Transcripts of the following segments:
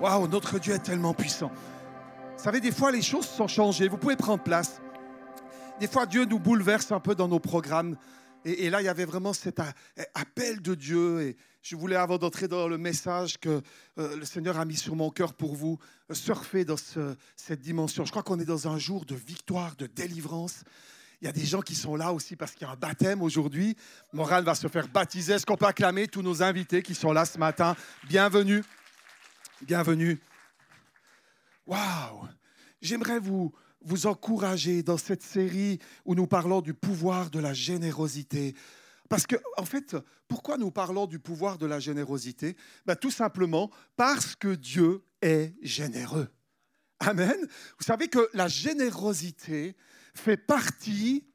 Waouh, notre Dieu est tellement puissant. Vous savez, des fois, les choses sont changées. Vous pouvez prendre place. Des fois, Dieu nous bouleverse un peu dans nos programmes. Et, là, il y avait vraiment cet appel de Dieu. Et je voulais, avant d'entrer dans le message que euh, le Seigneur a mis sur mon cœur pour vous, surfer dans cette dimension. Je crois qu'on est dans un jour de victoire, de délivrance. Il y a des gens qui sont là aussi parce qu'il y a un baptême aujourd'hui. Moral va se faire baptiser. Est-ce qu'on peut acclamer tous nos invités qui sont là ce matin? Bienvenue. Bienvenue. Waouh J'aimerais vous, vous encourager dans cette série où nous parlons du pouvoir de la générosité. Parce que, en fait, pourquoi nous parlons du pouvoir de la générosité? Ben, Tout simplement parce que Dieu est généreux. Amen. Vous savez que la générosité fait partie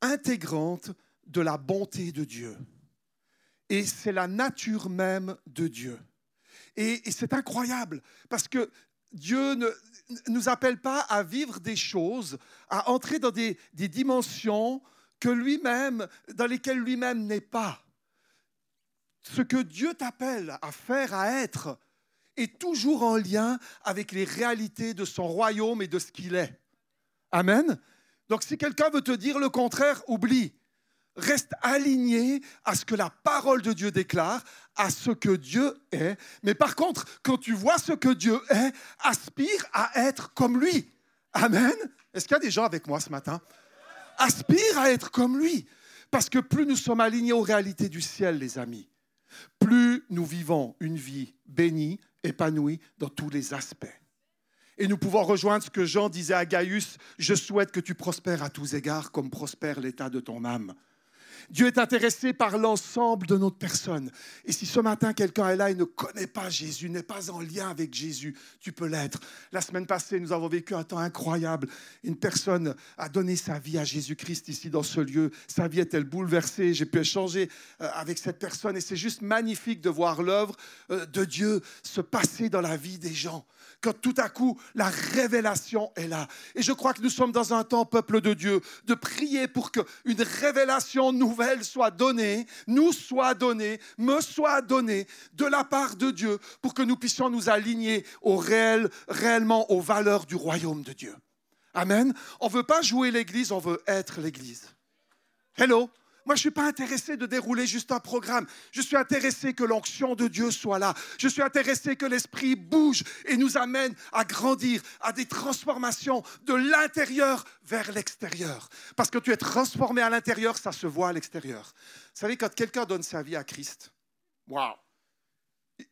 intégrante de la bonté de Dieu. Et c'est la nature même de Dieu. Et, c'est incroyable parce que Dieu ne nous appelle pas à vivre des choses, à entrer dans des, des dimensions que lui-même, dans lesquelles lui-même n'est pas. Ce que Dieu t'appelle à faire, à être, est toujours en lien avec les réalités de son royaume et de ce qu'il est. Amen. Donc si quelqu'un veut te dire le contraire, oublie reste aligné à ce que la parole de Dieu déclare, à ce que Dieu est. Mais par contre, quand tu vois ce que Dieu est, aspire à être comme lui. Amen. Est-ce qu'il y a des gens avec moi ce matin? Aspire à être comme lui. Parce que plus nous sommes alignés aux réalités du ciel, les amis, plus nous vivons une vie bénie, épanouie dans tous les aspects. Et nous pouvons rejoindre ce que Jean disait à Gaius, je souhaite que tu prospères à tous égards comme prospère l'état de ton âme. Dieu est intéressé par l'ensemble de notre personne. Et si ce matin quelqu'un est là et ne connaît pas Jésus, n'est pas en lien avec Jésus, tu peux l'être. La semaine passée, nous avons vécu un temps incroyable. Une personne a donné sa vie à Jésus-Christ ici dans ce lieu. Sa vie est-elle bouleversée? J'ai pu échanger euh, avec cette personne et c'est juste magnifique de voir l'œuvre euh, de Dieu se passer dans la vie des gens quand tout à coup la révélation est là. Et je crois que nous sommes dans un temps, peuple de Dieu, de prier pour qu'une révélation nouvelle soit donnée, nous soit donnée, me soit donnée de la part de Dieu, pour que nous puissions nous aligner au réel, réellement aux valeurs du royaume de Dieu. Amen. On ne veut pas jouer l'Église, on veut être l'Église. Hello? Moi, je ne suis pas intéressé de dérouler juste un programme. Je suis intéressé que l'onction de Dieu soit là. Je suis intéressé que l'Esprit bouge et nous amène à grandir, à des transformations de l'intérieur vers l'extérieur. Parce que tu es transformé à l'intérieur, ça se voit à l'extérieur. Vous savez, quand quelqu'un donne sa vie à Christ, waouh!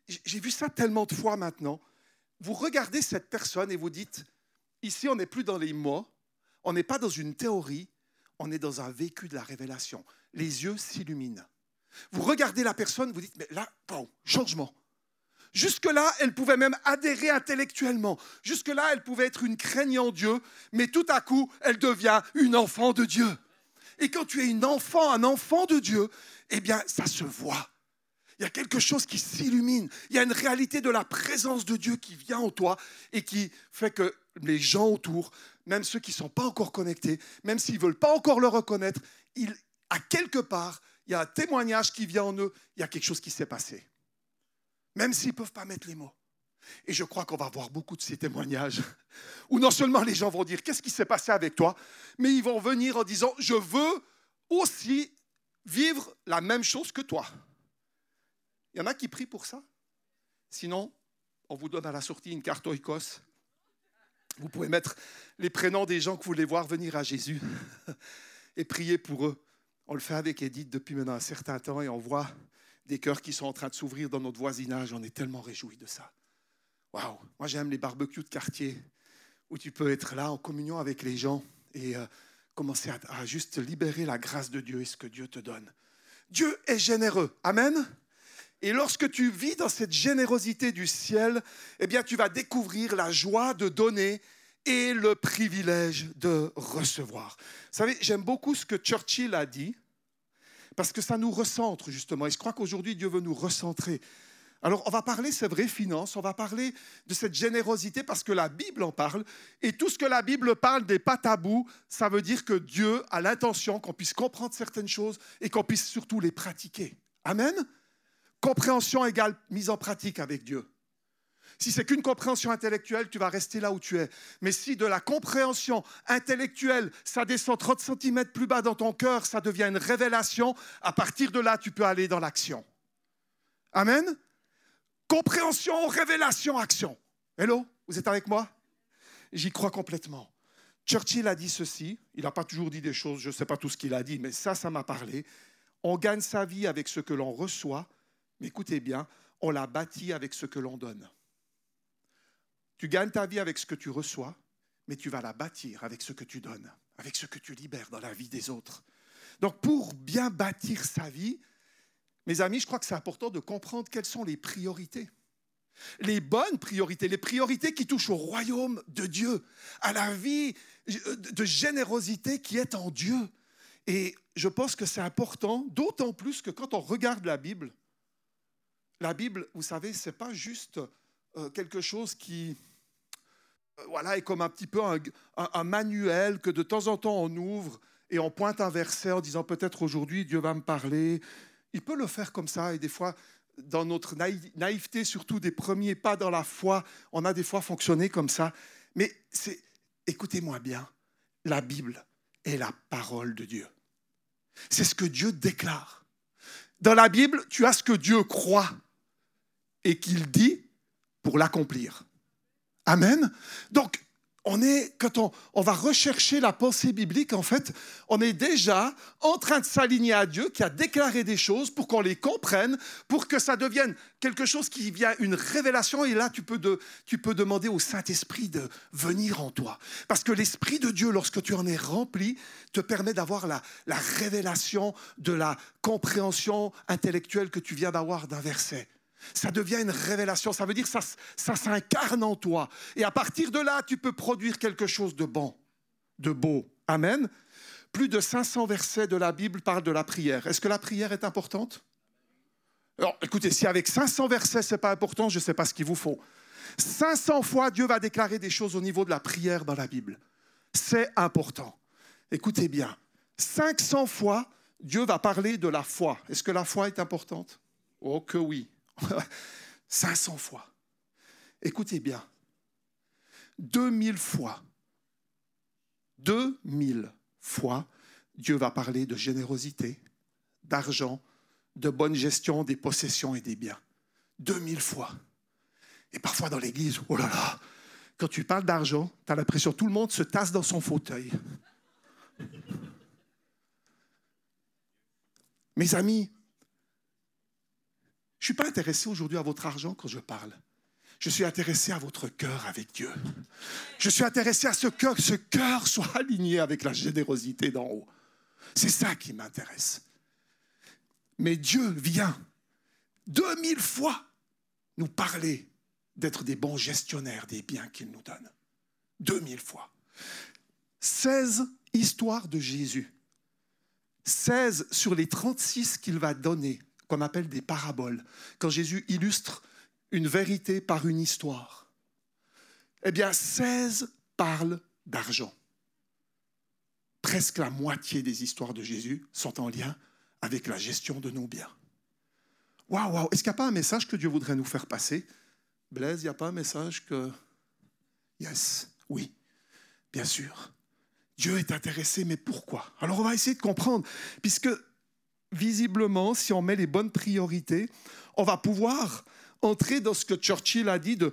J'ai vu ça tellement de fois maintenant. Vous regardez cette personne et vous dites, ici, on n'est plus dans les mots, on n'est pas dans une théorie, on est dans un vécu de la révélation les yeux s'illuminent. Vous regardez la personne, vous dites, mais là, bon, changement. Jusque-là, elle pouvait même adhérer intellectuellement. Jusque-là, elle pouvait être une craignant Dieu, mais tout à coup, elle devient une enfant de Dieu. Et quand tu es une enfant, un enfant de Dieu, eh bien, ça se voit. Il y a quelque chose qui s'illumine. Il y a une réalité de la présence de Dieu qui vient en toi et qui fait que les gens autour, même ceux qui ne sont pas encore connectés, même s'ils ne veulent pas encore le reconnaître, ils, à quelque part, il y a un témoignage qui vient en eux, il y a quelque chose qui s'est passé. Même s'ils ne peuvent pas mettre les mots. Et je crois qu'on va voir beaucoup de ces témoignages où non seulement les gens vont dire qu'est-ce qui s'est passé avec toi, mais ils vont venir en disant je veux aussi vivre la même chose que toi. Il y en a qui prient pour ça. Sinon, on vous donne à la sortie une carte oikos. Vous pouvez mettre les prénoms des gens que vous voulez voir venir à Jésus et prier pour eux. On le fait avec Edith depuis maintenant un certain temps et on voit des cœurs qui sont en train de s'ouvrir dans notre voisinage. On est tellement réjouis de ça. Waouh! Moi, j'aime les barbecues de quartier où tu peux être là en communion avec les gens et euh, commencer à, à, juste libérer la grâce de Dieu et ce que Dieu te donne. Dieu est généreux. Amen. Et lorsque tu vis dans cette générosité du ciel, eh bien, tu vas découvrir la joie de donner et le privilège de recevoir. Vous savez, j'aime beaucoup ce que Churchill a dit, parce que ça nous recentre justement. Et je crois qu'aujourd'hui, Dieu veut nous recentrer. Alors, on va parler, c'est vrai, finances, on va parler de cette générosité parce que la Bible en parle. Et tout ce que la Bible parle n'est pas tabou. Ça veut dire que Dieu a l'intention qu'on puisse comprendre certaines choses et qu'on puisse surtout les pratiquer. Amen? Compréhension égale mise en pratique avec Dieu. Si c'est qu'une compréhension intellectuelle, tu vas rester là où tu es. Mais si de la compréhension intellectuelle, ça descend 30 cm plus bas dans ton cœur, ça devient une révélation, à partir de là, tu peux aller dans l'action. Amen Compréhension, révélation, action. Hello Vous êtes avec moi? J'y crois complètement. Churchill a dit ceci, il n'a pas toujours dit des choses, je ne sais pas tout ce qu'il a dit, mais ça, ça m'a parlé. On gagne sa vie avec ce que l'on reçoit, mais écoutez bien, on la bâtit avec ce que l'on donne. Tu gagnes ta vie avec ce que tu reçois, mais tu vas la bâtir avec ce que tu donnes, avec ce que tu libères dans la vie des autres. Donc pour bien bâtir sa vie, mes amis, je crois que c'est important de comprendre quelles sont les priorités. Les bonnes priorités, les priorités qui touchent au royaume de Dieu, à la vie de générosité qui est en Dieu. Et je pense que c'est important, d'autant plus que quand on regarde la Bible, la Bible, vous savez, ce n'est pas juste euh, quelque chose qui euh, voilà, est comme un petit peu un, manuel que de temps en temps on ouvre et on pointe un verset en disant peut-être aujourd'hui Dieu va me parler. Il peut le faire comme ça et des fois, dans notre naïveté, surtout des premiers pas dans la foi, on a des fois fonctionné comme ça. Mais c'est, écoutez-moi bien, la Bible est la parole de Dieu. C'est ce que Dieu déclare. Dans la Bible, tu as ce que Dieu croit et qu'il dit pour l'accomplir. Amen. Donc, on est, quand on, on, va rechercher la pensée biblique, en fait, on est déjà en train de s'aligner à Dieu qui a déclaré des choses pour qu'on les comprenne, pour que ça devienne quelque chose qui vient une révélation. Et là, tu peux, de, tu peux demander au Saint-Esprit de venir en toi. Parce que l'Esprit de Dieu, lorsque tu en es rempli, te permet d'avoir la, la révélation de la compréhension intellectuelle que tu viens d'avoir d'un verset ça devient une révélation. Ça veut dire que ça, s'incarne en toi. Et à partir de là, tu peux produire quelque chose de bon, de beau. Amen. Plus de 500 versets de la Bible parlent de la prière. Est-ce que la prière est importante? Alors, écoutez, si avec 500 versets, ce n'est pas important, je ne sais pas ce qu'il vous faut. 500 fois, Dieu va déclarer des choses au niveau de la prière dans la Bible. C'est important. Écoutez bien. 500 fois, Dieu va parler de la foi. Est-ce que la foi est importante? Oh que oui. 500 fois. Écoutez bien. 2000 fois. 2000 fois, Dieu va parler de générosité, d'argent, de bonne gestion des possessions et des biens. 2000 fois. Et parfois dans l'église, oh là là, quand tu parles d'argent, tu as l'impression que tout le monde se tasse dans son fauteuil. Mes amis, je ne suis pas intéressé aujourd'hui à votre argent quand je parle. Je suis intéressé à votre cœur avec Dieu. Je suis intéressé à ce cœur, que ce cœur soit aligné avec la générosité d'en haut. C'est ça qui m'intéresse. Mais Dieu vient 2000 fois nous parler d'être des bons gestionnaires des biens qu'il nous donne. 2000 fois. 16 histoires de Jésus. 16 sur les 36 qu'il va donner qu'on appelle des paraboles, quand Jésus illustre une vérité par une histoire. Eh bien, 16 parlent d'argent. Presque la moitié des histoires de Jésus sont en lien avec la gestion de nos biens. Waouh, waouh, est-ce qu'il n'y a pas un message que Dieu voudrait nous faire passer? Blaise, il n'y a pas un message que... Yes, oui, bien sûr. Dieu est intéressé, mais pourquoi? Alors on va essayer de comprendre, puisque visiblement, si on met les bonnes priorités, on va pouvoir entrer dans ce que Churchill a dit de,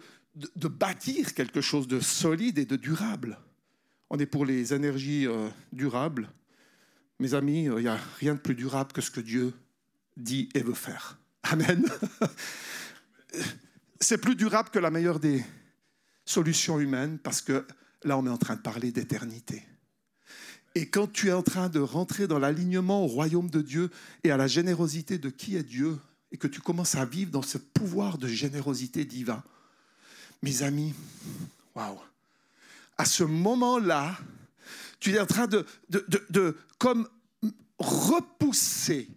bâtir quelque chose de solide et de durable. On est pour les énergies euh, durables. Mes amis, euh, il n'y a rien de plus durable que ce que Dieu dit et veut faire. Amen. C'est plus durable que la meilleure des solutions humaines parce que là, on est en train de parler d'éternité. Et quand tu es en train de rentrer dans l'alignement au royaume de Dieu et à la générosité de qui est Dieu, et que tu commences à vivre dans ce pouvoir de générosité divin, mes amis, waouh, à ce moment-là, tu es en train de, comme repousser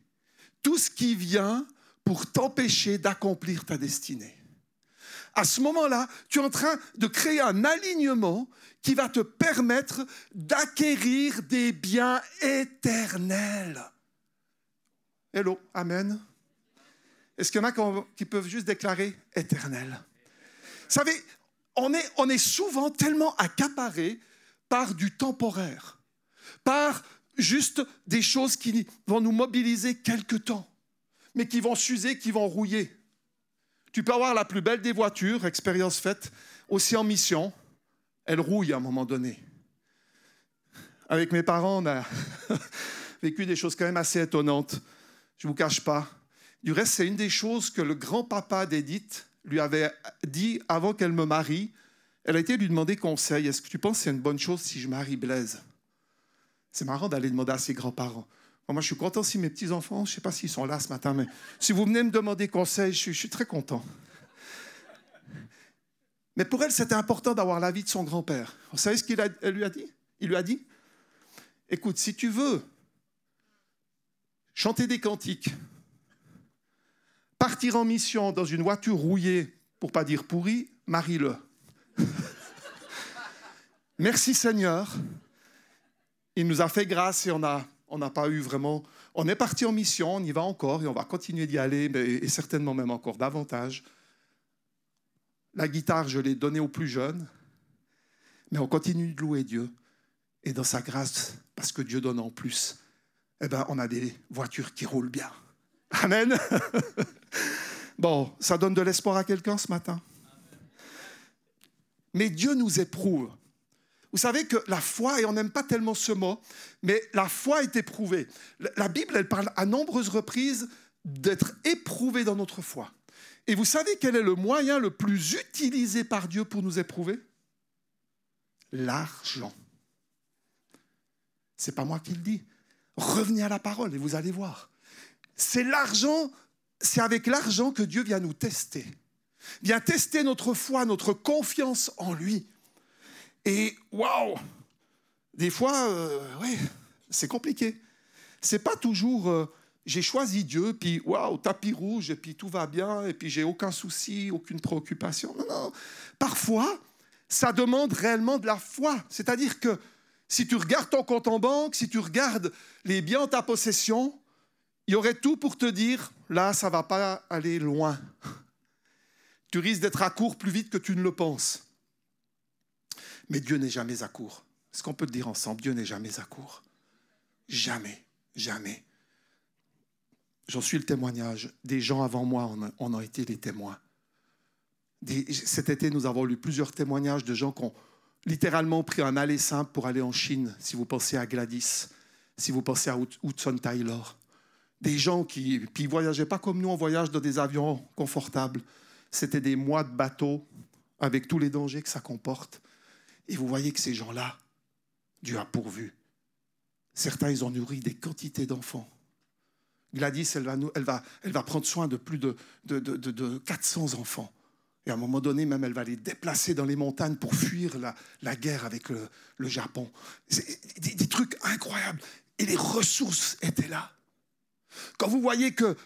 tout ce qui vient pour t'empêcher d'accomplir ta destinée. À ce moment-là, tu es en train de créer un alignement qui va te permettre d'acquérir des biens éternels. Hello, Amen. Est-ce qu'il y en a qui peuvent juste déclarer éternel? Savez, on est, on est souvent tellement accaparé par du temporaire, par juste des choses qui vont nous mobiliser quelque temps, mais qui vont s'user, qui vont rouiller. Tu peux avoir la plus belle des voitures, expérience faite, aussi en mission, elle rouille à un moment donné. Avec mes parents, on a vécu des choses quand même assez étonnantes. Je ne vous cache pas. Du reste, c'est une des choses que le grand-papa d'Edith lui avait dit avant qu'elle me marie. Elle a été lui demander conseil. Est-ce que tu penses que c'est une bonne chose si je marie Blaise? C'est marrant d'aller demander à ses grands-parents. Moi, je suis content si mes petits-enfants, je ne sais pas s'ils sont là ce matin, mais si vous venez me demander conseil, je suis très content. Mais pour elle, c'était important d'avoir l'avis de son grand-père. Vous savez ce qu'il lui a dit? Il lui a dit Écoute, si tu veux chanter des cantiques, partir en mission dans une voiture rouillée, pour pas dire pourrie, marie-le. Merci Seigneur. Il nous a fait grâce et on n'a on pas eu vraiment. On est parti en mission, on y va encore et on va continuer d'y aller, et certainement même encore davantage. La guitare, je l'ai donnée aux plus jeunes, mais on continue de louer Dieu. Et dans sa grâce, parce que Dieu donne en plus, eh ben, on a des voitures qui roulent bien. Amen. bon, ça donne de l'espoir à quelqu'un ce matin. Mais Dieu nous éprouve. Vous savez que la foi, et on n'aime pas tellement ce mot, mais la foi est éprouvée. La Bible, elle parle à nombreuses reprises d'être éprouvé dans notre foi. Et vous savez quel est le moyen le plus utilisé par Dieu pour nous éprouver? L'argent. C'est pas moi qui le dis. Revenez à la parole et vous allez voir. C'est l'argent, c'est avec l'argent que Dieu vient nous tester. Vient tester notre foi, notre confiance en lui. Et waouh Des fois, euh, oui, c'est compliqué. C'est pas toujours euh, j'ai choisi Dieu, puis waouh, tapis rouge, et puis tout va bien, et puis j'ai aucun souci, aucune préoccupation. Non, non. Parfois, ça demande réellement de la foi. C'est-à-dire que si tu regardes ton compte en banque, si tu regardes les biens en ta possession, il y aurait tout pour te dire, là, ça va pas aller loin. Tu risques d'être à court plus vite que tu ne le penses. Mais Dieu n'est jamais à court. Est-ce qu'on peut le dire ensemble Dieu n'est jamais à court? Jamais, jamais. J'en suis le témoignage. Des gens avant moi en ont été les témoins. cet été, nous avons lu plusieurs témoignages de gens qui ont littéralement pris un aller simple pour aller en Chine, si vous pensez à Gladys, si vous pensez à Hudson Taylor. Des gens qui ne voyageaient pas comme nous, on voyage dans des avions confortables. C'était des mois de bateau avec tous les dangers que ça comporte. Et vous voyez que ces gens-là, Dieu a pourvu. Certains, ils ont nourri des quantités d'enfants. Gladys, elle va, prendre soin de plus de, de, de, 400 enfants. Et à un moment donné, même, elle va les déplacer dans les montagnes pour fuir la, guerre avec le, le Japon. Des, trucs incroyables. Et les ressources étaient là. Quand vous voyez que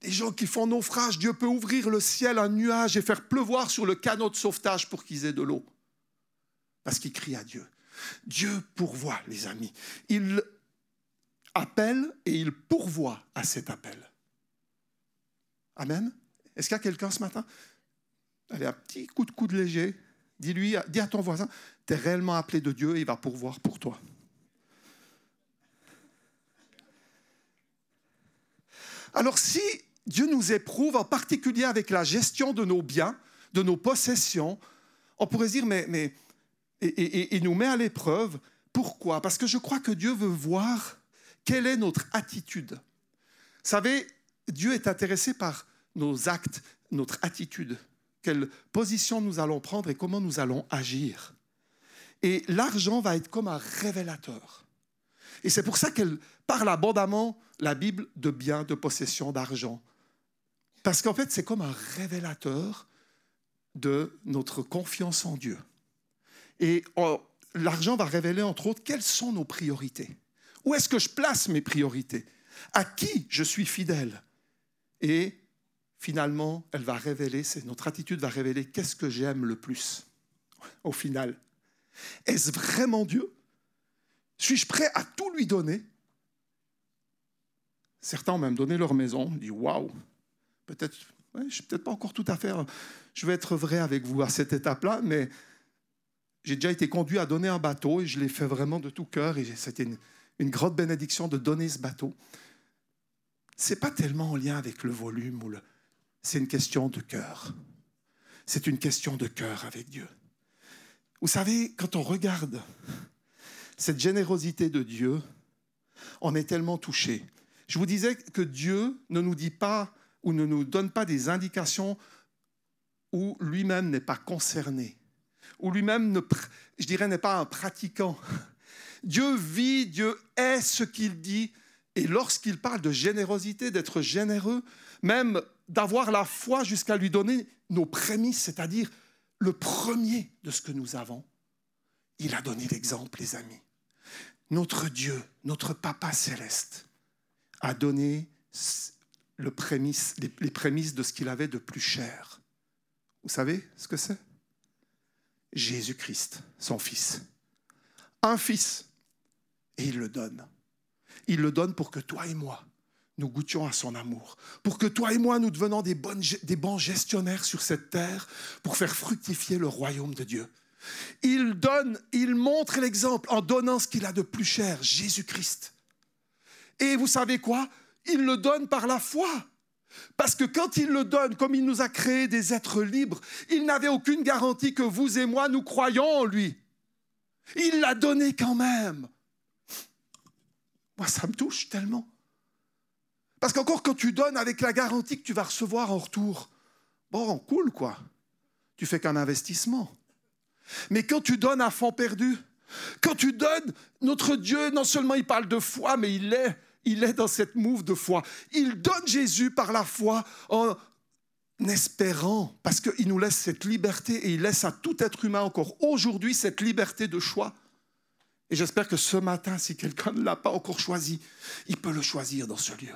des gens qui font naufrage, Dieu peut ouvrir le ciel, un nuage et faire pleuvoir sur le canot de sauvetage pour qu'ils aient de l'eau. Parce qu'ils crient à Dieu. Dieu pourvoit, les amis. Il appelle et il pourvoit à cet appel. Amen. Est-ce qu'il y a quelqu'un ce matin? Allez, un petit coup de coude léger. Dis-lui, dis à ton voisin, tu es réellement appelé de Dieu et il va pourvoir pour toi. Alors si Dieu nous éprouve, en particulier avec la gestion de nos biens, de nos possessions, on pourrait dire, mais et, et nous met à l'épreuve. Pourquoi? Parce que je crois que Dieu veut voir quelle est notre attitude Vous savez, Dieu est intéressé par nos actes, notre attitude, quelle position nous allons prendre et comment nous allons agir. Et l'argent va être comme un révélateur. Et c'est pour ça qu'elle parle abondamment, la Bible, de biens, de possession, d'argent. Parce qu'en fait, c'est comme un révélateur de notre confiance en Dieu. Et oh, l'argent va révéler, entre autres, quelles sont nos priorités. Où est-ce que je place mes priorités? À qui je suis fidèle? Et finalement, elle va révéler, notre attitude va révéler qu'est-ce que j'aime le plus au final. Est-ce vraiment Dieu? Suis-je prêt à tout lui donner? Certains ont même donné leur maison. On dit waouh, peut-être je suis peut-être pas encore tout à fait. Je vais être vrai avec vous à cette étape-là, mais j'ai déjà été conduit à donner un bateau et je l'ai fait vraiment de tout cœur et c'était une, grande bénédiction de donner ce bateau. C'est pas tellement en lien avec le volume ou le. C'est une question de cœur. C'est une question de cœur avec Dieu. Vous savez, quand on regarde cette générosité de Dieu, on est tellement touché. Je vous disais que Dieu ne nous dit pas ou ne nous donne pas des indications où lui-même n'est pas concerné, où lui-même, ne, je dirais, n'est pas un pratiquant. Dieu vit, Dieu est ce qu'il dit. Et lorsqu'il parle de générosité, d'être généreux, même d'avoir la foi jusqu'à lui donner nos prémices, c'est-à-dire le premier de ce que nous avons, il a donné l'exemple, les amis. Notre Dieu, notre Papa céleste, a donné les prémices de ce qu'il avait de plus cher. Vous savez ce que c'est? Jésus-Christ, son Fils. Un Fils. Et il le donne. Il le donne pour que toi et moi, nous goûtions à son amour, pour que toi et moi, nous devenons des, des bons gestionnaires sur cette terre, pour faire fructifier le royaume de Dieu. Il donne, il montre l'exemple en donnant ce qu'il a de plus cher, Jésus-Christ. Et vous savez quoi? Il le donne par la foi. Parce que quand il le donne, comme il nous a créés des êtres libres, il n'avait aucune garantie que vous et moi, nous croyons en lui. Il l'a donné quand même. Moi, ça me touche tellement. Parce qu'encore quand tu donnes avec la garantie que tu vas recevoir en retour, bon, cool quoi. Tu fais qu'un investissement. Mais quand tu donnes à fond perdu, quand tu donnes, notre Dieu, non seulement il parle de foi, mais il est, il est dans cette move de foi. Il donne Jésus par la foi en espérant, parce qu'il nous laisse cette liberté et il laisse à tout être humain encore aujourd'hui cette liberté de choix. Et j'espère que ce matin, si quelqu'un ne l'a pas encore choisi, il peut le choisir dans ce lieu.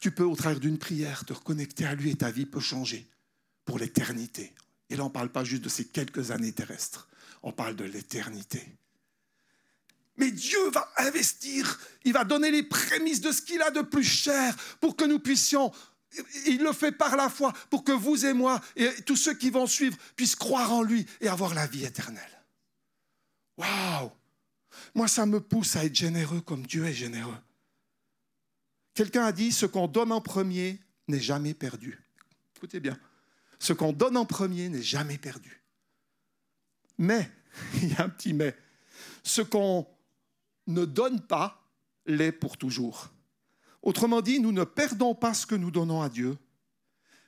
Tu peux, au travers d'une prière, te reconnecter à lui et ta vie peut changer pour l'éternité. Et là, on ne parle pas juste de ces quelques années terrestres, on parle de l'éternité. Mais Dieu va investir, il va donner les prémices de ce qu'il a de plus cher pour que nous puissions, il le fait par la foi, pour que vous et moi et tous ceux qui vont suivre puissent croire en lui et avoir la vie éternelle. Waouh Moi, ça me pousse à être généreux comme Dieu est généreux. Quelqu'un a dit, ce qu'on donne en premier n'est jamais perdu. Écoutez bien, ce qu'on donne en premier n'est jamais perdu. Mais, il y a un petit mais, ce qu'on ne donne pas l'est pour toujours. Autrement dit, nous ne perdons pas ce que nous donnons à Dieu,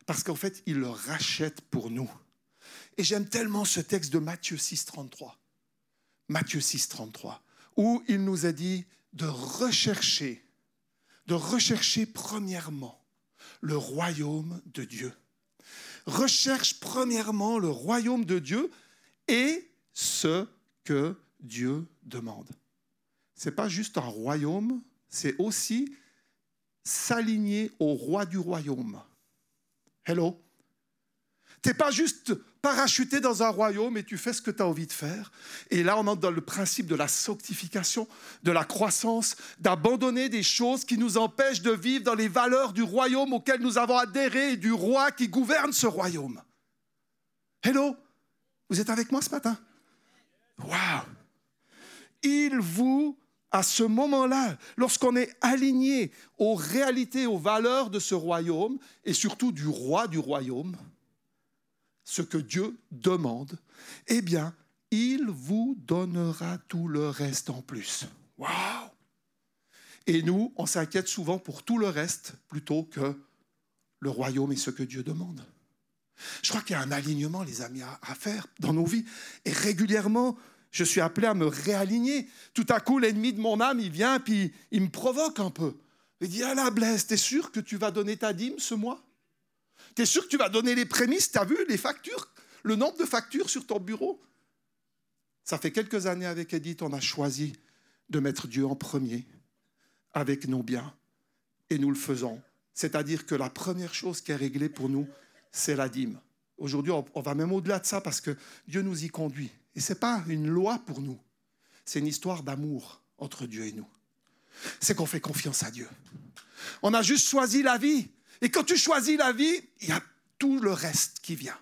parce qu'en fait, il le rachète pour nous. Et j'aime tellement ce texte de Matthieu 6, 33. Matthieu 6, 33, où il nous a dit de rechercher de rechercher premièrement le royaume de Dieu. Recherche premièrement le royaume de Dieu et ce que Dieu demande. Ce n'est pas juste un royaume, c'est aussi s'aligner au roi du royaume. Hello? Tu n'es pas juste parachuté dans un royaume et tu fais ce que tu as envie de faire. Et là, on entre dans le principe de la sanctification, de la croissance, d'abandonner des choses qui nous empêchent de vivre dans les valeurs du royaume auquel nous avons adhéré et du roi qui gouverne ce royaume. Hello, vous êtes avec moi ce matin? Waouh Il vous, à ce moment-là, lorsqu'on est aligné aux réalités, aux valeurs de ce royaume et surtout du roi du royaume, ce que Dieu demande, eh bien, il vous donnera tout le reste en plus. Waouh Et nous, on s'inquiète souvent pour tout le reste plutôt que le royaume et ce que Dieu demande. Je crois qu'il y a un alignement, les amis, à, faire dans nos vies. Et régulièrement, je suis appelé à me réaligner. Tout à coup, l'ennemi de mon âme, il vient, puis il me provoque un peu. Il dit, ah la Blaise, t'es sûr que tu vas donner ta dîme ce mois? Tu es sûr que tu vas donner les prémices? Tu as vu les factures? Le nombre de factures sur ton bureau? Ça fait quelques années avec Edith, on a choisi de mettre Dieu en premier avec nos biens. Et nous le faisons. C'est-à-dire que la première chose qui est réglée pour nous, c'est la dîme. Aujourd'hui, on va même au-delà de ça parce que Dieu nous y conduit. Et ce n'est pas une loi pour nous. C'est une histoire d'amour entre Dieu et nous. C'est qu'on fait confiance à Dieu. On a juste choisi la vie. Et quand tu choisis la vie, il y a tout le reste qui vient.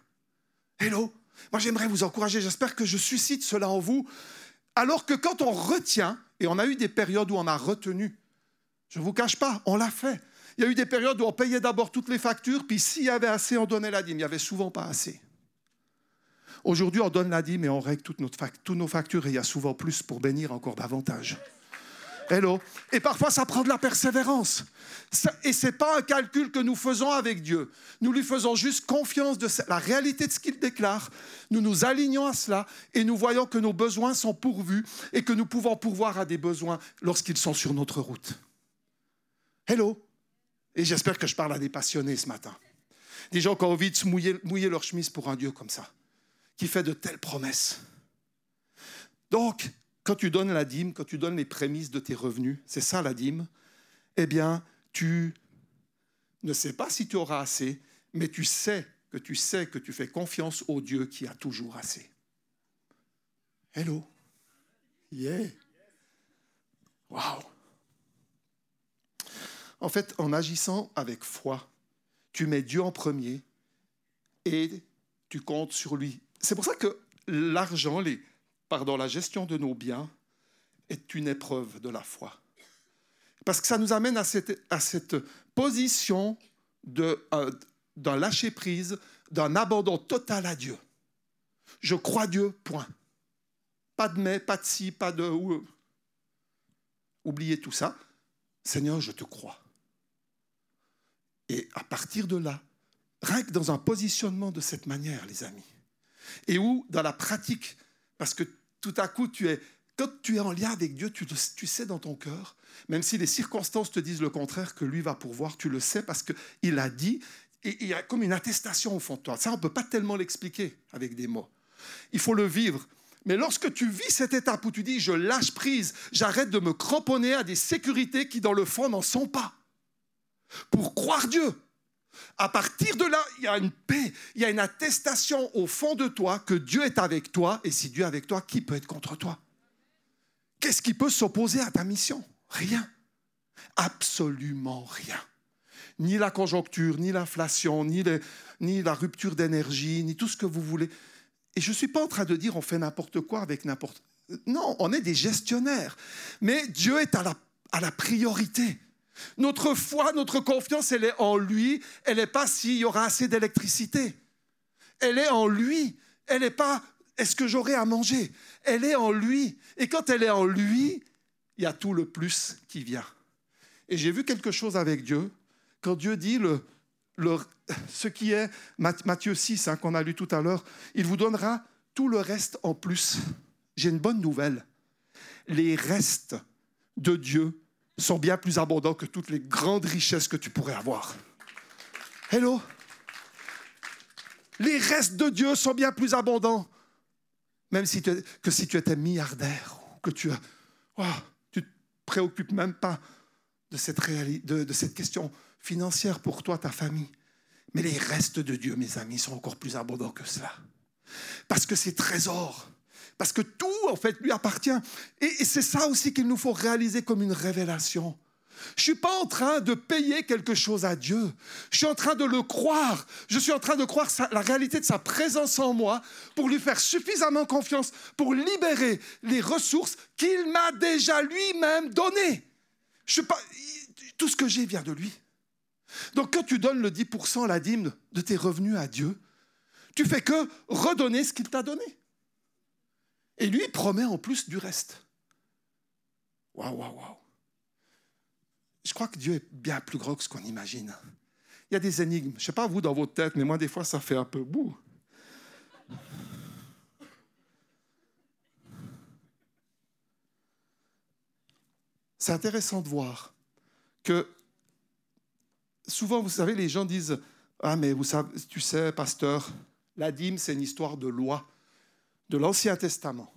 Hello? Moi, j'aimerais vous encourager. J'espère que je suscite cela en vous. Alors que quand on retient, et on a eu des périodes où on a retenu, je ne vous cache pas, on l'a fait. Il y a eu des périodes où on payait d'abord toutes les factures, puis s'il y avait assez, on donnait la dîme. Il n'y avait souvent pas assez. Aujourd'hui, on donne la dîme et on règle toutes, nos factures et il y a souvent plus pour bénir encore davantage. Hello. Et parfois, ça prend de la persévérance. Et ce n'est pas un calcul que nous faisons avec Dieu. Nous lui faisons juste confiance de la réalité de ce qu'il déclare. Nous nous alignons à cela et nous voyons que nos besoins sont pourvus et que nous pouvons pourvoir à des besoins lorsqu'ils sont sur notre route. Hello. Et j'espère que je parle à des passionnés ce matin. Des gens qui ont envie de se mouiller, mouiller leur chemise pour un Dieu comme ça, qui fait de telles promesses. Donc, quand tu donnes la dîme, quand tu donnes les prémices de tes revenus, c'est ça la dîme, eh bien, tu ne sais pas si tu auras assez, mais tu sais que tu sais que tu fais confiance au Dieu qui a toujours assez. Hello? Yeah. Wow. En fait, en agissant avec foi, tu mets Dieu en premier et tu comptes sur lui. C'est pour ça que l'argent, la gestion de nos biens est une épreuve de la foi. Parce que ça nous amène à cette, position euh, d'un lâcher-prise, d'un abandon total à Dieu. Je crois Dieu, point. Pas de mais, pas de si, pas de... Ou, oubliez tout ça. Seigneur, je te crois. Et à partir de là, rien que dans un positionnement de cette manière, les amis, et où dans la pratique parce que tout à coup, tu es, quand tu es en lien avec Dieu, tu, tu sais dans ton cœur, même si les circonstances te disent le contraire, que lui va pourvoir, tu le sais parce qu'il a dit, et il y a comme une attestation au fond de toi. Ça, on ne peut pas tellement l'expliquer avec des mots. Il faut le vivre. Mais lorsque tu vis cette étape où tu dis, je lâche prise, j'arrête de me cramponner à des sécurités qui, dans le fond, n'en sont pas, pour croire Dieu, à partir de là, il y a une paix, il y a une attestation au fond de toi que Dieu est avec toi. Et si Dieu est avec toi, qui peut être contre toi? Qu'est-ce qui peut s'opposer à ta mission? Rien. Absolument rien. Ni la conjoncture, ni l'inflation, ni, la rupture d'énergie, ni tout ce que vous voulez. Et je ne suis pas en train de dire on fait n'importe quoi avec n'importe... Non, on est des gestionnaires. Mais Dieu est à la priorité. Notre foi, notre confiance, elle est en lui. Elle n'est pas s'il y aura assez d'électricité. Elle est en lui. Elle n'est pas est-ce que j'aurai à manger? Elle est en lui. Et quand elle est en lui, il y a tout le plus qui vient. Et j'ai vu quelque chose avec Dieu. Quand Dieu dit le, ce qui est Matthieu 6, hein, qu'on a lu tout à l'heure, il vous donnera tout le reste en plus. J'ai une bonne nouvelle. Les restes de Dieu sont bien plus abondants que toutes les grandes richesses que tu pourrais avoir. Hello? Les restes de Dieu sont bien plus abondants, même si que si tu étais milliardaire ou que tu oh, tu te préoccupes même pas de cette question financière pour toi, ta famille. Mais les restes de Dieu, mes amis, sont encore plus abondants que cela. Parce que ces trésors, parce que tout, en fait, lui appartient. Et, c'est ça aussi qu'il nous faut réaliser comme une révélation. Je ne suis pas en train de payer quelque chose à Dieu. Je suis en train de le croire. Je suis en train de croire la réalité de sa présence en moi pour lui faire suffisamment confiance pour libérer les ressources qu'il m'a déjà lui-même données. Je tout ce que j'ai vient de lui. Donc quand tu donnes le 10% la dîme de tes revenus à Dieu, tu fais que redonner ce qu'il t'a donné. Et lui promet en plus du reste. Waouh, waouh, waouh. Je crois que Dieu est bien plus gros que ce qu'on imagine. Il y a des énigmes. Je ne sais pas vous dans votre tête, mais moi, des fois, ça fait un peu bout. C'est intéressant de voir que souvent, vous savez, les gens disent Ah, mais vous savez, tu sais, pasteur, la dîme, c'est une histoire de loi de l'Ancien Testament.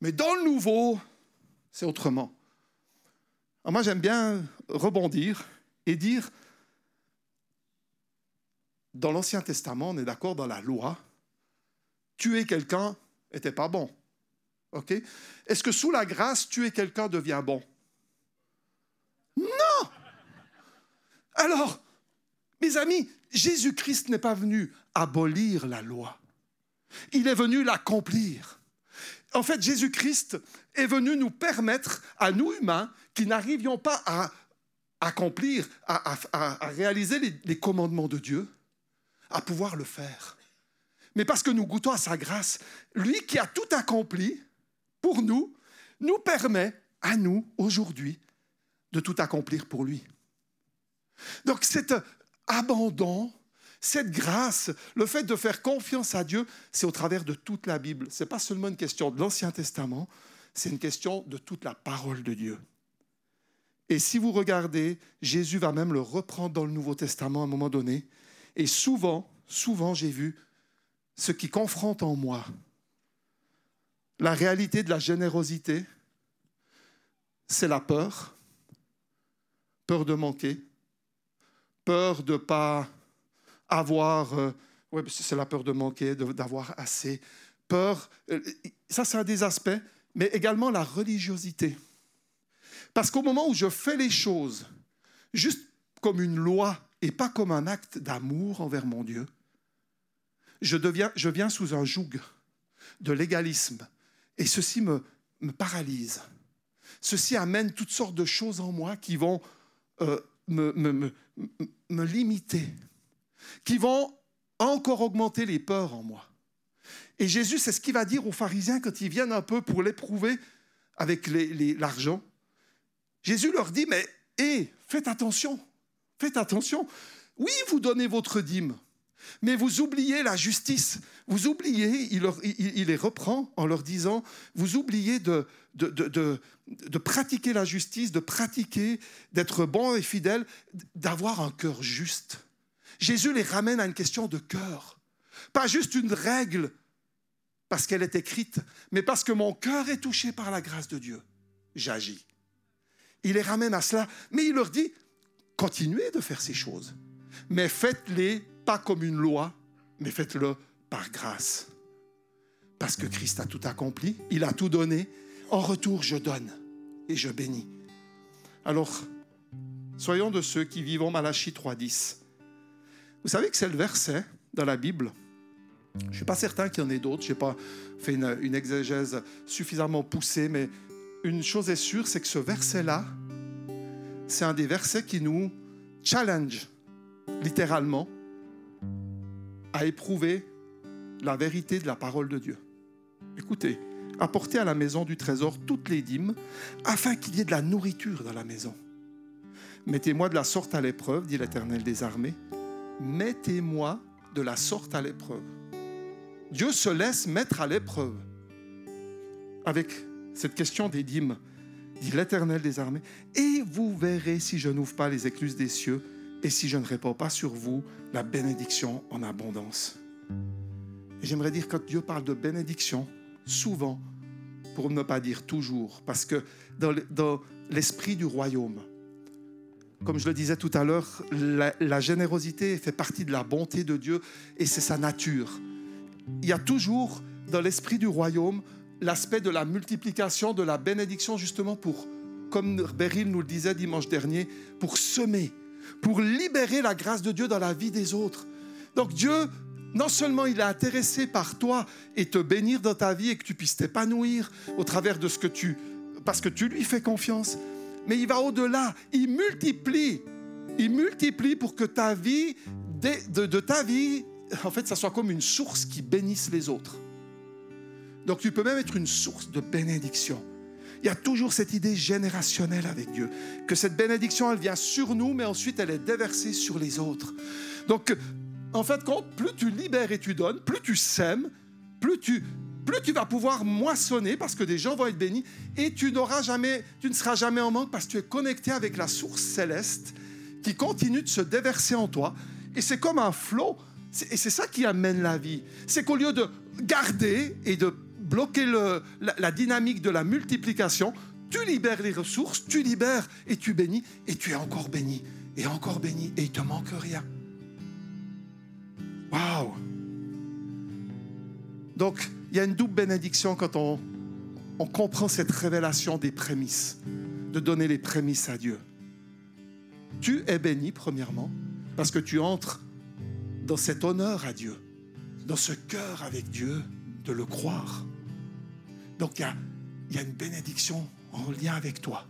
Mais dans le Nouveau, c'est autrement. moi, j'aime bien rebondir et dire, dans l'Ancien Testament, on est d'accord dans la loi, tuer quelqu'un n'était pas bon. OK? Est-ce que sous la grâce, tuer quelqu'un devient bon? Non Alors, Mes amis, Jésus-Christ n'est pas venu abolir la loi. Il est venu l'accomplir. En fait, Jésus-Christ est venu nous permettre, à nous humains, qui n'arrivions pas à accomplir, à, réaliser les commandements de Dieu, à pouvoir le faire. Mais parce que nous goûtons à sa grâce, lui qui a tout accompli pour nous, nous permet à nous, aujourd'hui, de tout accomplir pour lui. Donc cet abandon, cette grâce, le fait de faire confiance à Dieu, c'est au travers de toute la Bible. Ce n'est pas seulement une question de l'Ancien Testament, c'est une question de toute la parole de Dieu. Et si vous regardez, Jésus va même le reprendre dans le Nouveau Testament à un moment donné. Et souvent, souvent, j'ai vu ce qui confronte en moi la réalité de la générosité, c'est la peur, peur de manquer, peur de ne pas avoir, euh, ouais, c'est la peur de manquer, d'avoir assez, peur, euh, ça c'est un des aspects, mais également la religiosité. Parce qu'au moment où je fais les choses juste comme une loi et pas comme un acte d'amour envers mon Dieu, je, deviens, je viens sous un joug de légalisme. Et ceci me, me paralyse. Ceci amène toutes sortes de choses en moi qui vont euh, me, me, me, limiter, qui vont encore augmenter les peurs en moi. Et Jésus, c'est ce qu'il va dire aux pharisiens quand ils viennent un peu pour l'éprouver avec l'argent. Jésus leur dit, mais hé, faites attention, faites attention. Oui, vous donnez votre dîme, mais vous oubliez la justice. Vous oubliez, il, les reprend en leur disant, vous oubliez de, de, pratiquer la justice, de pratiquer, d'être bon et fidèle, d'avoir un cœur juste. Jésus les ramène à une question de cœur. Pas juste une règle parce qu'elle est écrite, mais parce que mon cœur est touché par la grâce de Dieu. J'agis. Il les ramène à cela, mais il leur dit, continuez de faire ces choses, mais faites-les pas comme une loi, mais faites-le par grâce. Parce que Christ a tout accompli, il a tout donné. En retour, je donne et je bénis. Alors, soyons de ceux qui vivent en Malachie 3.10. Vous savez que c'est le verset dans la Bible. Je ne suis pas certain qu'il y en ait d'autres. Je n'ai pas fait une, une exégèse suffisamment poussée, mais une chose est sûre, c'est que ce verset-là, c'est un des versets qui nous challenge littéralement à éprouver la vérité de la parole de Dieu. Écoutez, apportez à la maison du trésor toutes les dîmes, afin qu'il y ait de la nourriture dans la maison. Mettez-moi de la sorte à l'épreuve, dit l'Éternel des armées. Mettez-moi de la sorte à l'épreuve. Dieu se laisse mettre à l'épreuve avec cette question des dîmes, dit l'Éternel des armées. Et vous verrez si je n'ouvre pas les écluses des cieux et si je ne réponds pas sur vous la bénédiction en abondance. J'aimerais dire, quand Dieu parle de bénédiction, souvent, pour ne pas dire toujours, parce que dans l'esprit du royaume, comme je le disais tout à l'heure, la, générosité fait partie de la bonté de Dieu et c'est sa nature. Il y a toujours dans l'esprit du royaume l'aspect de la multiplication, de la bénédiction, justement pour, comme Beryl nous le disait dimanche dernier, pour semer, pour libérer la grâce de Dieu dans la vie des autres. Donc Dieu, non seulement il est intéressé par toi et te bénir dans ta vie et que tu puisses t'épanouir au travers de ce que tu... parce que tu lui fais confiance, mais il va au-delà, il multiplie, il multiplie pour que ta vie, de, ta vie, en fait, ça soit comme une source qui bénisse les autres. Donc tu peux même être une source de bénédiction. Il y a toujours cette idée générationnelle avec Dieu, que cette bénédiction, elle vient sur nous, mais ensuite elle est déversée sur les autres. Donc, en fait, plus tu libères et tu donnes, plus tu sèmes, plus tu, plus tu vas pouvoir moissonner parce que des gens vont être bénis et tu n'auras jamais, tu ne seras jamais en manque parce que tu es connecté avec la source céleste qui continue de se déverser en toi. Et c'est comme un flot. Et c'est ça qui amène la vie. C'est qu'au lieu de garder et de bloquer la, dynamique de la multiplication, tu libères les ressources, tu libères et tu bénis, et tu es encore béni, et encore béni, et il te manque rien. Waouh! Donc, il y a une double bénédiction quand on, comprend cette révélation des prémices, de donner les prémices à Dieu. Tu es béni, premièrement, Parce que tu entres dans cet honneur à Dieu, dans ce cœur avec Dieu, de le croire. Donc il y a, une bénédiction en lien avec toi.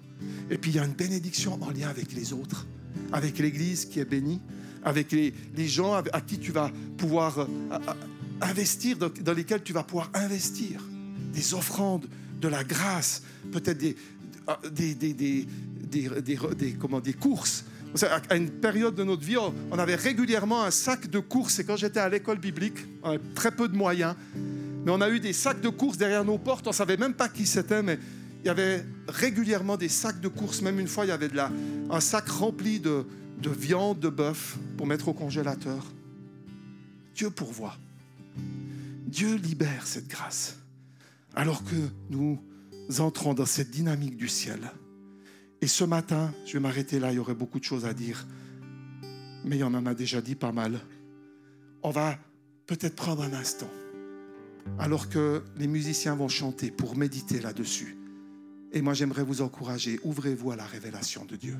Et puis il y a une bénédiction en lien avec les autres, avec l'Église qui est bénie, avec les, les gens à qui tu vas pouvoir euh, investir, dans, lesquels tu vas pouvoir investir. Des offrandes, de la grâce, peut-être des, des, des, des, des, comment, des courses. À une période de notre vie, on avait régulièrement un sac de courses. Et quand j'étais à l'école biblique, on avait très peu de moyens. Mais on a eu des sacs de courses derrière nos portes. On ne savait même pas qui c'était, mais il y avait régulièrement des sacs de courses. Même une fois, il y avait de la, un sac rempli de, de viande de bœuf pour mettre au congélateur. Dieu pourvoit. Dieu libère cette grâce. Alors que nous entrons dans cette dynamique du ciel. Et ce matin, je vais m'arrêter là, il y aurait beaucoup de choses à dire, mais il y en a déjà dit pas mal. On va peut-être prendre un instant, alors que les musiciens vont chanter pour méditer là-dessus. Et moi, j'aimerais vous encourager, ouvrez-vous à la révélation de Dieu.